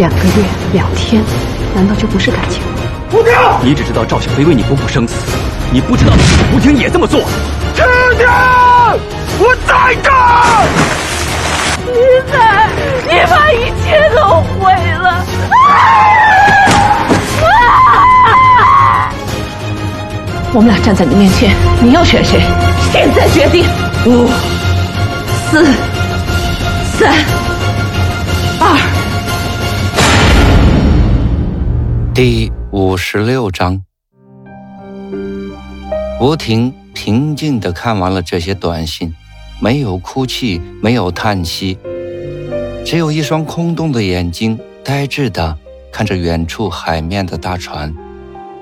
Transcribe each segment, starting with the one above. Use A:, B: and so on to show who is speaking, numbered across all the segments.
A: 两个月、两天。难道就不是感情？
B: 吴婷，
C: 你只知道赵小飞为你不顾生死，你不知道吴婷也这么做。
B: 婷婷，我在这儿。
A: 你在，你把一切都毁了。我们俩站在你面前，你要选谁？现在决定。五、四、三、二。
D: 第五十六章，吴婷平静地看完了这些短信，没有哭泣，没有叹息，只有一双空洞的眼睛，呆滞地看着远处海面的大船。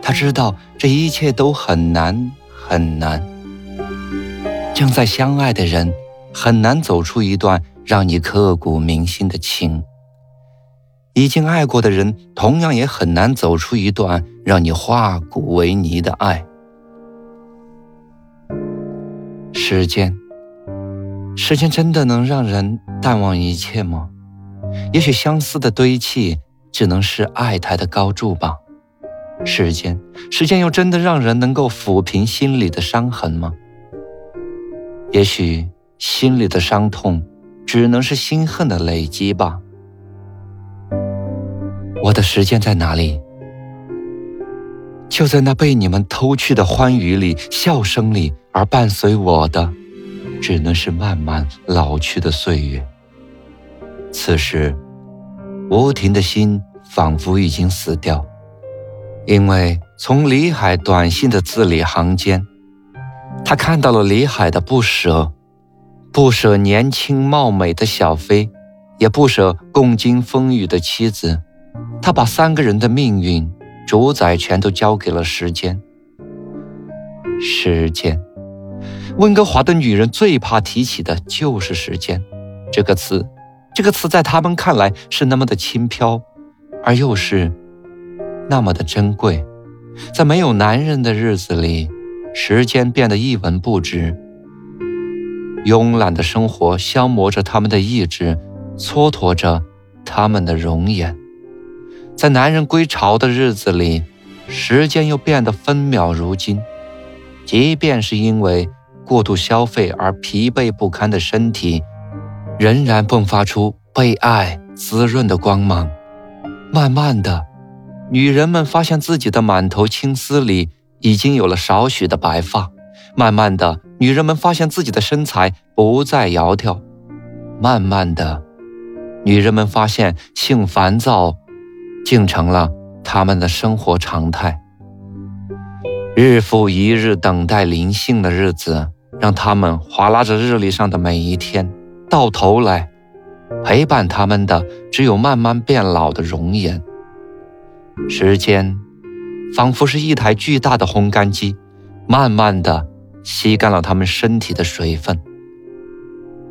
D: 他知道这一切都很难很难，正在相爱的人很难走出一段让你刻骨铭心的情。已经爱过的人，同样也很难走出一段让你化骨为泥的爱。时间，时间真的能让人淡忘一切吗？也许相思的堆砌，只能是爱台的高筑吧。时间，时间又真的让人能够抚平心里的伤痕吗？也许心里的伤痛，只能是心恨的累积吧。我的时间在哪里？就在那被你们偷去的欢愉里、笑声里，而伴随我的，只能是慢慢老去的岁月。此时，吴婷的心仿佛已经死掉，因为从李海短信的字里行间，他看到了李海的不舍，不舍年轻貌美的小飞，也不舍共经风雨的妻子。他把三个人的命运主宰权都交给了时间。时间，温哥华的女人最怕提起的就是时间这个词。这个词在他们看来是那么的轻飘，而又是那么的珍贵。在没有男人的日子里，时间变得一文不值。慵懒的生活消磨着他们的意志，蹉跎着他们的容颜。在男人归巢的日子里，时间又变得分秒如金。即便是因为过度消费而疲惫不堪的身体，仍然迸发出被爱滋润的光芒。慢慢的，女人们发现自己的满头青丝里已经有了少许的白发。慢慢的，女人们发现自己的身材不再窈窕。慢慢的，女人们发现性烦躁。竟成了他们的生活常态。日复一日等待灵性的日子，让他们划拉着日历上的每一天，到头来，陪伴他们的只有慢慢变老的容颜。时间，仿佛是一台巨大的烘干机，慢慢的吸干了他们身体的水分。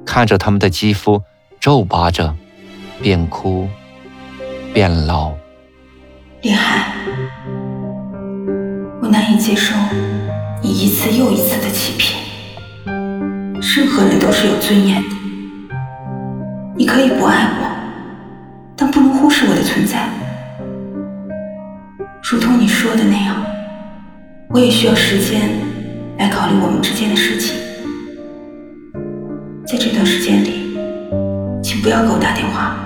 D: 看着他们的肌肤皱巴着，变枯，变老。
E: 林海，我难以接受你一次又一次的欺骗。任何人都是有尊严的，你可以不爱我，但不能忽视我的存在。如同你说的那样，我也需要时间来考虑我们之间的事情。在这段时间里，请不要给我打电话。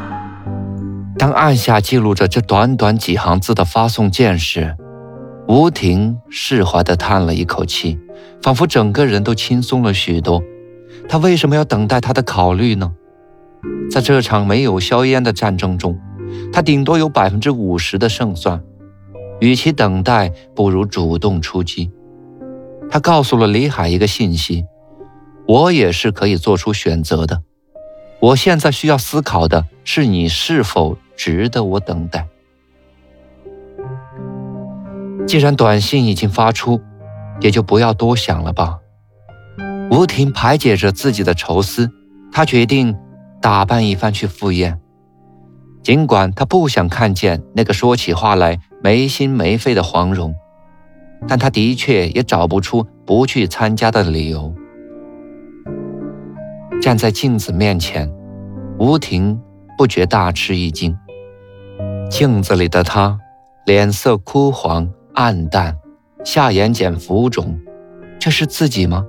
D: 当按下记录着这短短几行字的发送键时，吴婷释怀地叹了一口气，仿佛整个人都轻松了许多。他为什么要等待他的考虑呢？在这场没有硝烟的战争中，他顶多有百分之五十的胜算。与其等待，不如主动出击。他告诉了李海一个信息：我也是可以做出选择的。我现在需要思考的是你是否值得我等待。既然短信已经发出也就不要多想了吧。吴婷排解着自己的愁思她决定打扮一番去赴宴。尽管她不想看见那个说起话来没心没肺的黄蓉但她的确也找不出不去参加的理由。站在镜子面前，吴婷不觉大吃一惊。镜子里的她，脸色枯黄暗淡，下眼睑浮肿，这是自己吗？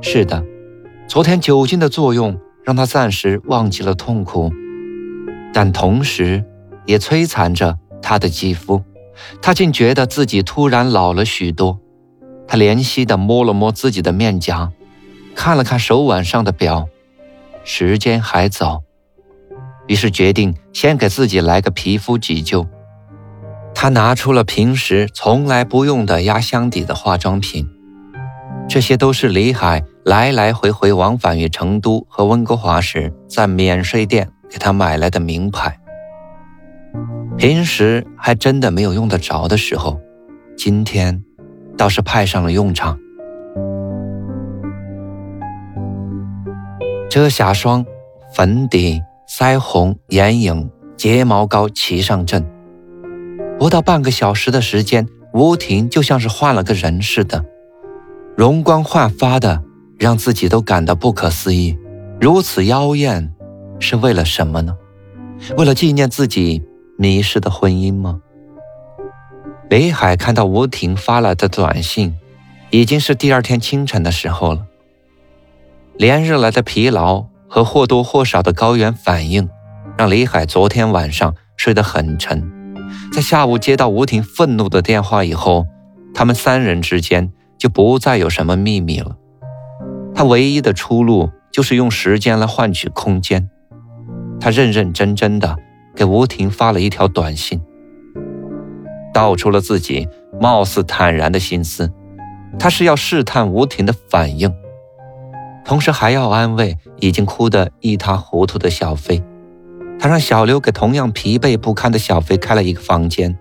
D: 是的，昨天酒精的作用让她暂时忘记了痛苦，但同时也摧残着她的肌肤。她竟觉得自己突然老了许多。她怜惜地摸了摸自己的面颊，看了看手腕上的表。时间还早，于是决定先给自己来个皮肤急救。他拿出了平时从来不用的压箱底的化妆品，这些都是李海来来回回往返于成都和温哥华时在免税店给他买来的名牌。平时还真的没有用得着的时候，今天倒是派上了用场。遮瑕霜、粉底、腮红、眼影、睫毛膏齐上阵，不到半个小时的时间，吴婷就像是换了个人似的，容光焕发的，让自己都感到不可思议。如此妖艳，是为了什么呢？为了纪念自己迷失的婚姻吗？北海看到吴婷发来的短信，已经是第二天清晨的时候了。连日来的疲劳和或多或少的高原反应，让李海昨天晚上睡得很沉。在下午接到吴婷愤怒的电话以后，他们三人之间就不再有什么秘密了。他唯一的出路就是用时间来换取空间。他认认真真的给吴婷发了一条短信，道出了自己貌似坦然的心思。他是要试探吴婷的反应。同时还要安慰已经哭得一塌糊涂的小飞，他让小刘给同样疲惫不堪的小飞开了一个房间。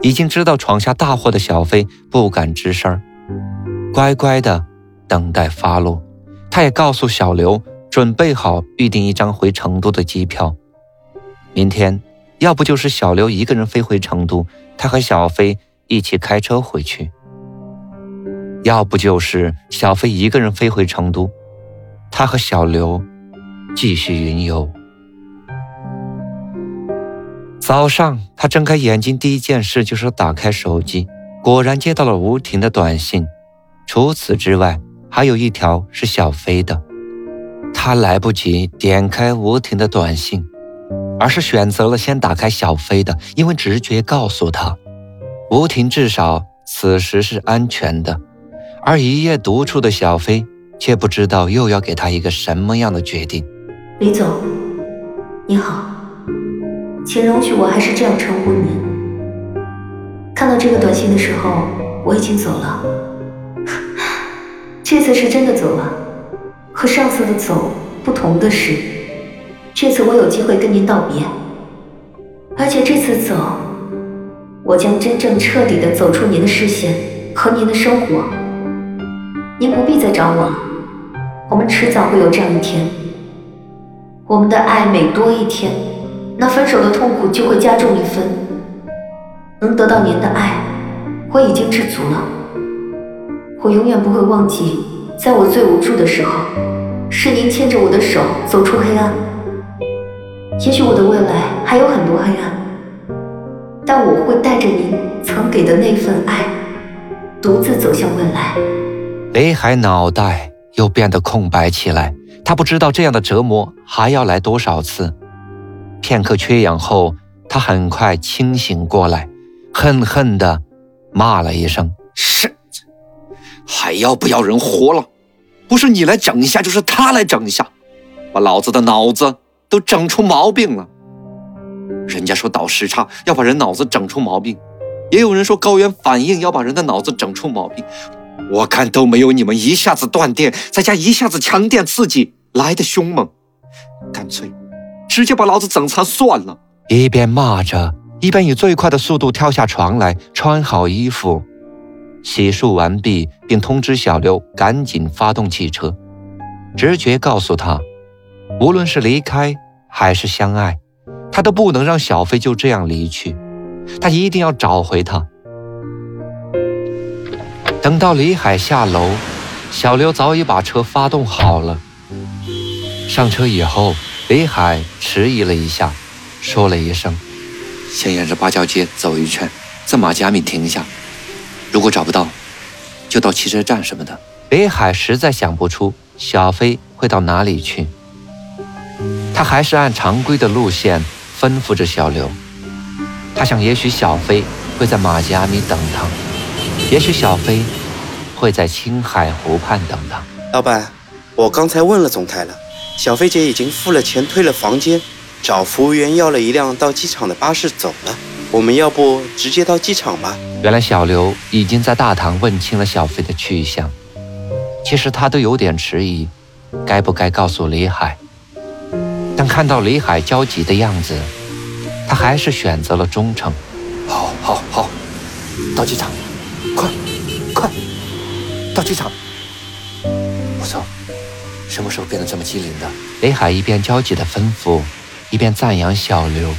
D: 已经知道闯下大祸的小飞不敢吱声，乖乖的等待发落。他也告诉小刘准备好预订一张回成都的机票，明天要不就是小刘一个人飞回成都，他和小飞一起开车回去。要不就是小飞一个人飞回成都，他和小刘继续云游。早上，他睁开眼睛，第一件事就是打开手机，果然接到了吴婷的短信。除此之外，还有一条是小飞的。他来不及点开吴婷的短信，而是选择了先打开小飞的，因为直觉告诉他，吴婷至少此时是安全的。而一夜独处的小飞却不知道又要给他一个什么样的决定。
E: 李总，你好，请容许我还是这样称呼您。看到这个短信的时候，我已经走了。这次是真的走了，和上次的走不同的是，这次我有机会跟您道别，而且这次走，我将真正彻底的走出您的视线和您的生活。您不必再找我了，我们迟早会有这样一天。我们的爱每多一天，那分手的痛苦就会加重一分。能得到您的爱，我已经知足了。我永远不会忘记，在我最无助的时候，是您牵着我的手走出黑暗。也许我的未来还有很多黑暗，但我会带着您曾给的那份爱，独自走向未来。
D: 雷海脑袋又变得空白起来，他不知道这样的折磨还要来多少次。片刻缺氧后，他很快清醒过来，恨恨地骂了一声：“
F: 是，还要不要人活了？不是你来整一下，就是他来整一下，把老子的脑子都整出毛病了。人家说倒时差要把人脑子整出毛病，也有人说高原反应要把人的脑子整出毛病。”我看都没有你们一下子断电，再加一下子强电刺激来的凶猛，干脆直接把老子整残算了。
D: 一边骂着，一边以最快的速度跳下床来，穿好衣服，洗漱完毕，并通知小刘赶紧发动汽车。直觉告诉他，无论是离开还是相爱，他都不能让小飞就这样离去，他一定要找回他。等到李海下楼，小刘早已把车发动好了。上车以后，李海迟疑了一下，说了一声：“
F: 先沿着八角街走一圈，在马加米停下。如果找不到，就到汽车站什么的。”
D: 李海实在想不出小飞会到哪里去，他还是按常规的路线吩咐着小刘。他想，也许小飞会在马加米等他。也许小飞会在青海湖畔等他。
G: 老板，我刚才问了总台了，小飞姐已经付了钱，退了房间，找服务员要了一辆到机场的巴士走了。我们要不直接到机场吧？
D: 原来小刘已经在大堂问清了小飞的去向。其实他都有点迟疑，该不该告诉李海？但看到李海焦急的样子，他还是选择了忠诚。
F: 好，好，好，到机场。快，快，到机场！不错，什么时候变得这么机灵的？
D: 雷海一边焦急的吩咐，一边赞扬小刘。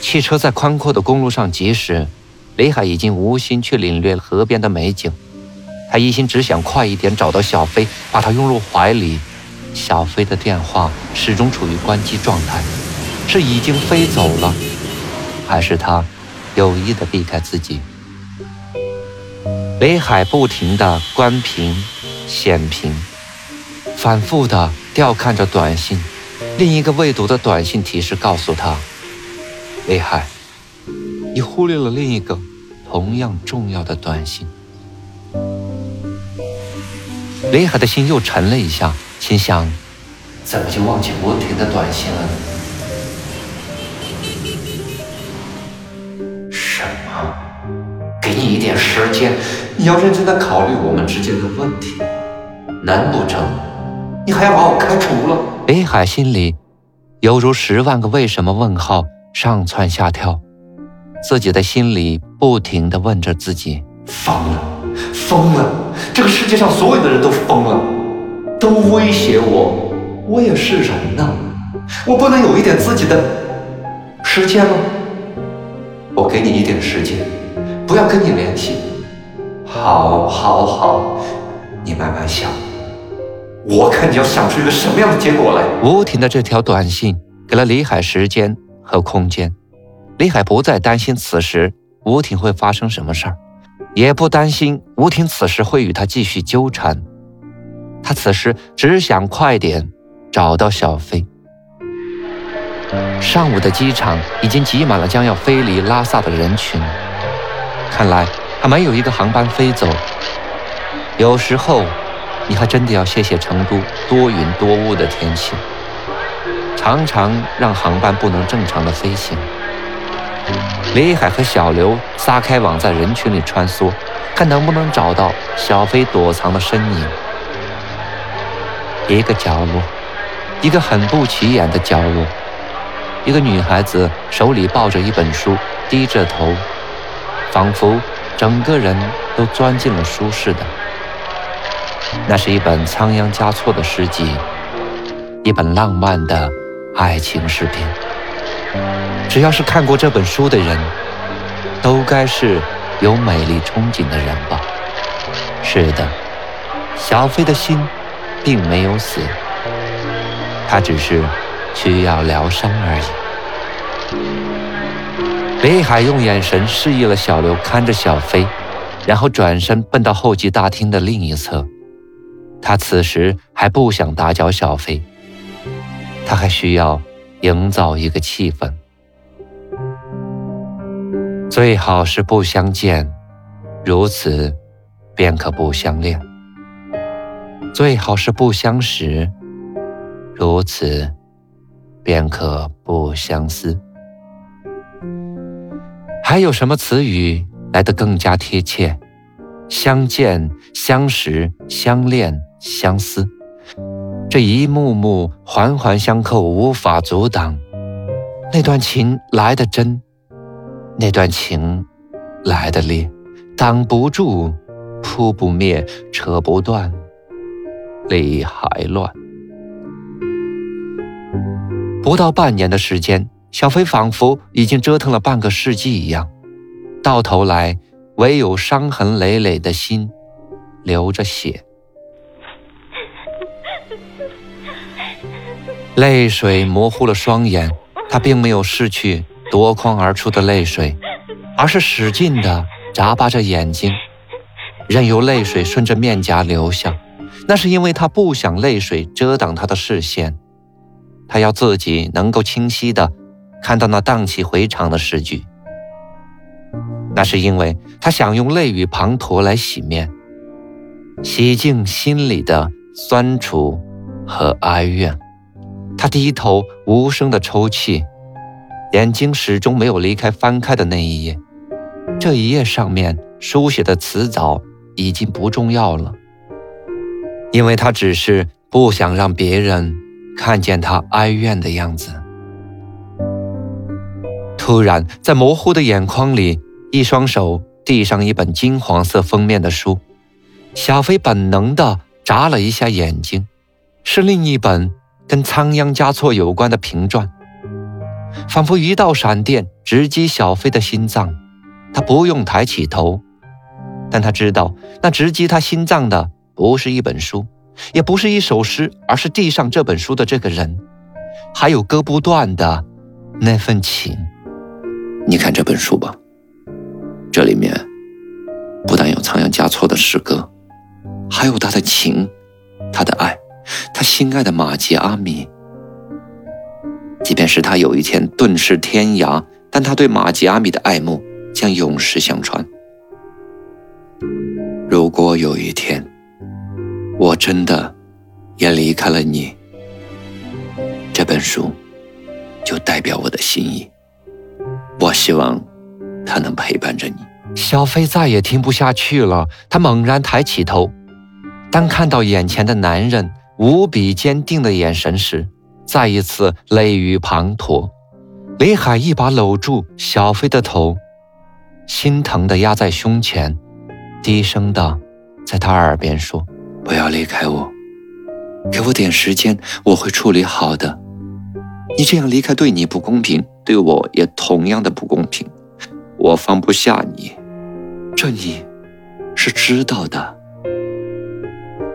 D: 汽车在宽阔的公路上疾驶，雷海已经无心去领略河边的美景，他一心只想快一点找到小飞，把他拥入怀里。小飞的电话始终处于关机状态，是已经飞走了，还是他有意的避开自己？北海不停地关屏、显屏，反复地调看着短信。另一个未读的短信提示告诉他：“北海，你忽略了另一个同样重要的短信。”雷海的心又沉了一下，心想：“怎么就忘记吴婷的短信了呢？”什么？一点时间。你要认真的考虑我们之间的问题，难不成你还要把我开除了？北海心里犹如十万个为什么问号上蹿下跳，自己的心里不停的问着自己：疯了，疯了！这个世界上所有的人都疯了，都威胁我，我也是人呐，我不能有一点自己的时间吗？我给你一点时间，不要跟你联系。好，好，好，你慢慢想，我看你要想出一个什么样的结果来。吴婷的这条短信给了李海时间和空间，李海不再担心此时吴婷会发生什么事儿，也不担心吴婷此时会与他继续纠缠，他此时只想快点找到小飞。上午的机场已经挤满了将要飞离拉萨的人群，看来。还没有一个航班飞走。有时候，你还真的要谢谢成都多云多雾的天气，常常让航班不能正常的飞行。李海和小刘撒开网在人群里穿梭，看能不能找到小飞躲藏的身影。一个角落，一个很不起眼的角落，一个女孩子手里抱着一本书，低着头，仿佛……整个人都钻进了舒适的。那是一本仓央嘉措的诗集，一本浪漫的爱情诗篇。只要是看过这本书的人，都该是有美丽憧憬的人吧？是的，小飞的心并没有死，他只是需要疗伤而已。北海用眼神示意了小刘看着小飞，然后转身奔到候机大厅的另一侧。他此时还不想打搅小飞，他还需要营造一个气氛。最好是不相见，如此便可不相恋；最好是不相识，如此便可不相思。还有什么词语来得更加贴切？相见、相识、相恋、相思，这一幕幕环环相扣，无法阻挡。那段情来得真，那段情来得烈，挡不住，扑不灭，扯不断，理还乱。不到半年的时间，小飞仿佛已经折腾了半个世纪一样，到头来唯有伤痕累累的心流着血，泪水模糊了双眼。他并没有失去夺眶而出的泪水，而是使劲地眨巴着眼睛，任由泪水顺着面颊流下。那是因为他不想泪水遮挡他的视线。他要自己能够清晰地看到那荡气回肠的诗句，那是因为他想用泪雨滂沱来洗面，洗净心里的酸楚和哀怨。他低头无声地抽泣，眼睛始终没有离开翻开的那一页。这一页上面书写的词藻已经不重要了，因为他只是不想让别人。看见他哀怨的样子，突然在模糊的眼眶里，一双手递上一本金黄色封面的书，小飞本能地眨了一下眼睛，是另一本跟仓央嘉措有关的评传，仿佛一道闪电直击小飞的心脏，他不用抬起头，但他知道那直击他心脏的不是一本书。也不是一首诗，而是递上这本书的这个人，还有割不断的那份情。
F: 你看这本书吧，这里面不但有仓央嘉措的诗歌，还有他的情，他的爱，他心爱的玛吉阿米。即便是他有一天顿失天涯，但他对玛吉阿米的爱慕将永世相传。如果有一天，我真的也离开了你，这本书就代表我的心意。我希望它能陪伴着你。
D: 小飞再也听不下去了，他猛然抬起头，当看到眼前的男人无比坚定的眼神时，再一次泪雨滂沱。李海一把搂住小飞的头，心疼的压在胸前，低声的在他耳边说。
F: 不要离开我，给我点时间，我会处理好的。你这样离开对你不公平，对我也同样的不公平。我放不下你，这你是知道的。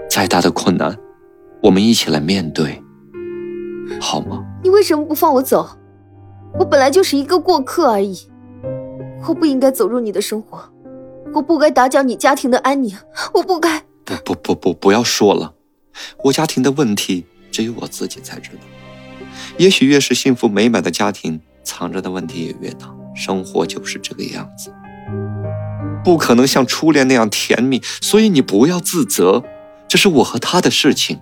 F: 再大的困难，我们一起来面对，好吗？
H: 你为什么不放我走？我本来就是一个过客而已，我不应该走入你的生活，我不该打搅你家庭的安宁，我不该。
F: 不不不不，不要说了，我家庭的问题只有我自己才知道。也许越是幸福美满的家庭，藏着的问题也越大。生活就是这个样子，不可能像初恋那样甜蜜。所以你不要自责，这是我和他的事情，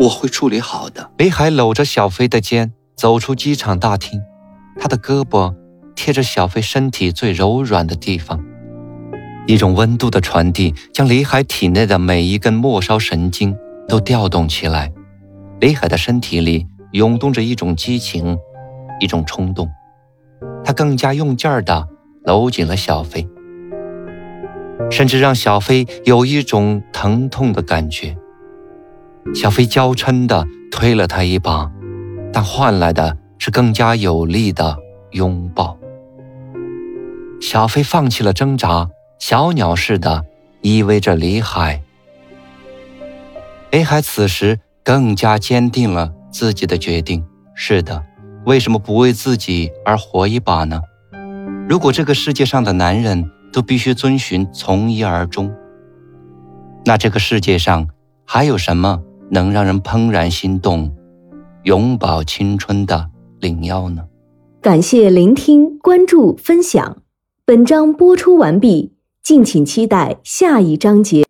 F: 我会处理好的。
D: 李海搂着小飞的肩走出机场大厅，他的胳膊贴着小飞身体最柔软的地方。一种温度的传递，将李海体内的每一根末梢神经都调动起来。李海的身体里涌动着一种激情，一种冲动。他更加用劲儿地搂紧了小飞，甚至让小飞有一种疼痛的感觉。小飞娇嗔地推了他一把，但换来的是更加有力的拥抱。小飞放弃了挣扎。小鸟似的依偎着李海，李海此时更加坚定了自己的决定。是的，为什么不为自己而活一把呢？如果这个世界上的男人都必须遵循从一而终，那这个世界上还有什么能让人怦然心动、永葆青春的灵药呢？
I: 感谢聆听、关注、分享，本章播出完毕。敬请期待下一章节。